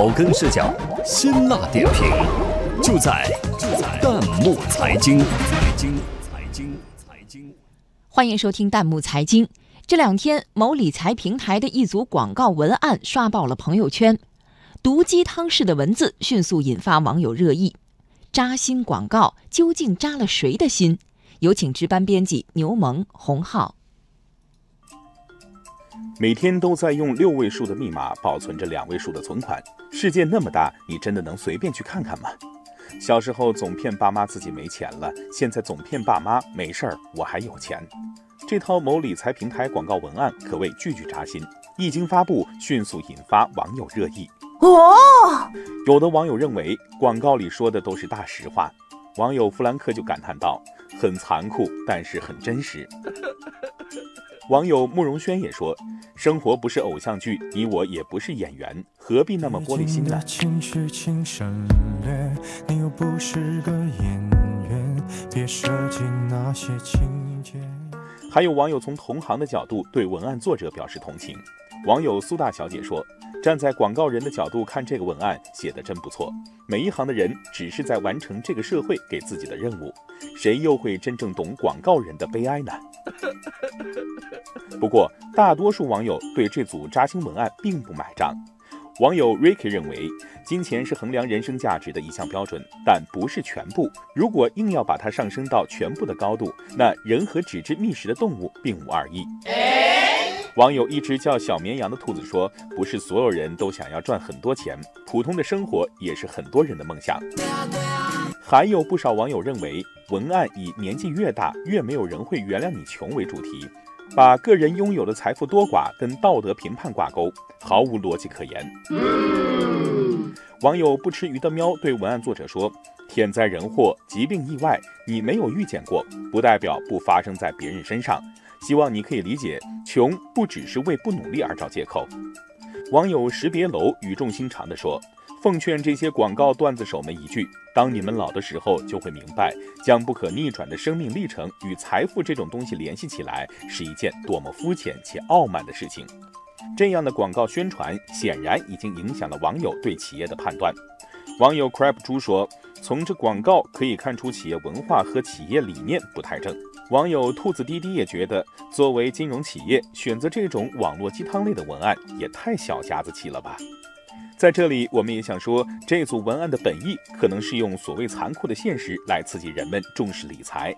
草根视角，辛辣点评，就在就在弹幕财经。财经财经财经，欢迎收听弹幕财经。这两天，某理财平台的一组广告文案刷爆了朋友圈，毒鸡汤式的文字迅速引发网友热议。扎心广告究竟扎了谁的心？有请值班编辑牛萌、洪浩。每天都在用六位数的密码保存着两位数的存款，世界那么大，你真的能随便去看看吗？小时候总骗爸妈自己没钱了，现在总骗爸妈没事儿，我还有钱。这套某理财平台广告文案可谓句句扎心，一经发布，迅速引发网友热议。哦，有的网友认为广告里说的都是大实话，网友弗兰克就感叹道：“很残酷，但是很真实。”网友慕容轩也说：“生活不是偶像剧，你我也不是演员，何必那么玻璃心呢？”还有网友从同行的角度对文案作者表示同情。网友苏大小姐说：“站在广告人的角度看这个文案，写的真不错。每一行的人只是在完成这个社会给自己的任务，谁又会真正懂广告人的悲哀呢？” 不过，大多数网友对这组扎心文案并不买账。网友 Ricky 认为，金钱是衡量人生价值的一项标准，但不是全部。如果硬要把它上升到全部的高度，那人和只知觅食的动物并无二异。网友一只叫小绵羊的兔子说：“不是所有人都想要赚很多钱，普通的生活也是很多人的梦想。”还有不少网友认为，文案以年纪越大越没有人会原谅你穷为主题，把个人拥有的财富多寡跟道德评判挂钩，毫无逻辑可言。网友不吃鱼的喵对文案作者说：“天灾人祸、疾病意外，你没有遇见过，不代表不发生在别人身上。希望你可以理解，穷不只是为不努力而找借口。”网友识别楼语重心长地说。奉劝这些广告段子手们一句：当你们老的时候，就会明白，将不可逆转的生命历程与财富这种东西联系起来，是一件多么肤浅且傲慢的事情。这样的广告宣传，显然已经影响了网友对企业的判断。网友 crab 猪说：“从这广告可以看出，企业文化和企业理念不太正。”网友兔子滴滴也觉得，作为金融企业，选择这种网络鸡汤类的文案，也太小家子气了吧。在这里，我们也想说，这组文案的本意可能是用所谓残酷的现实来刺激人们重视理财，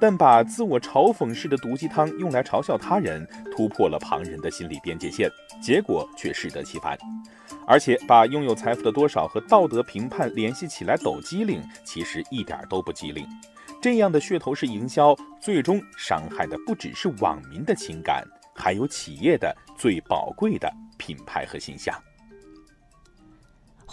但把自我嘲讽式的毒鸡汤用来嘲笑他人，突破了旁人的心理边界线，结果却适得其反。而且把拥有财富的多少和道德评判联系起来抖机灵，其实一点都不机灵。这样的噱头式营销，最终伤害的不只是网民的情感，还有企业的最宝贵的品牌和形象。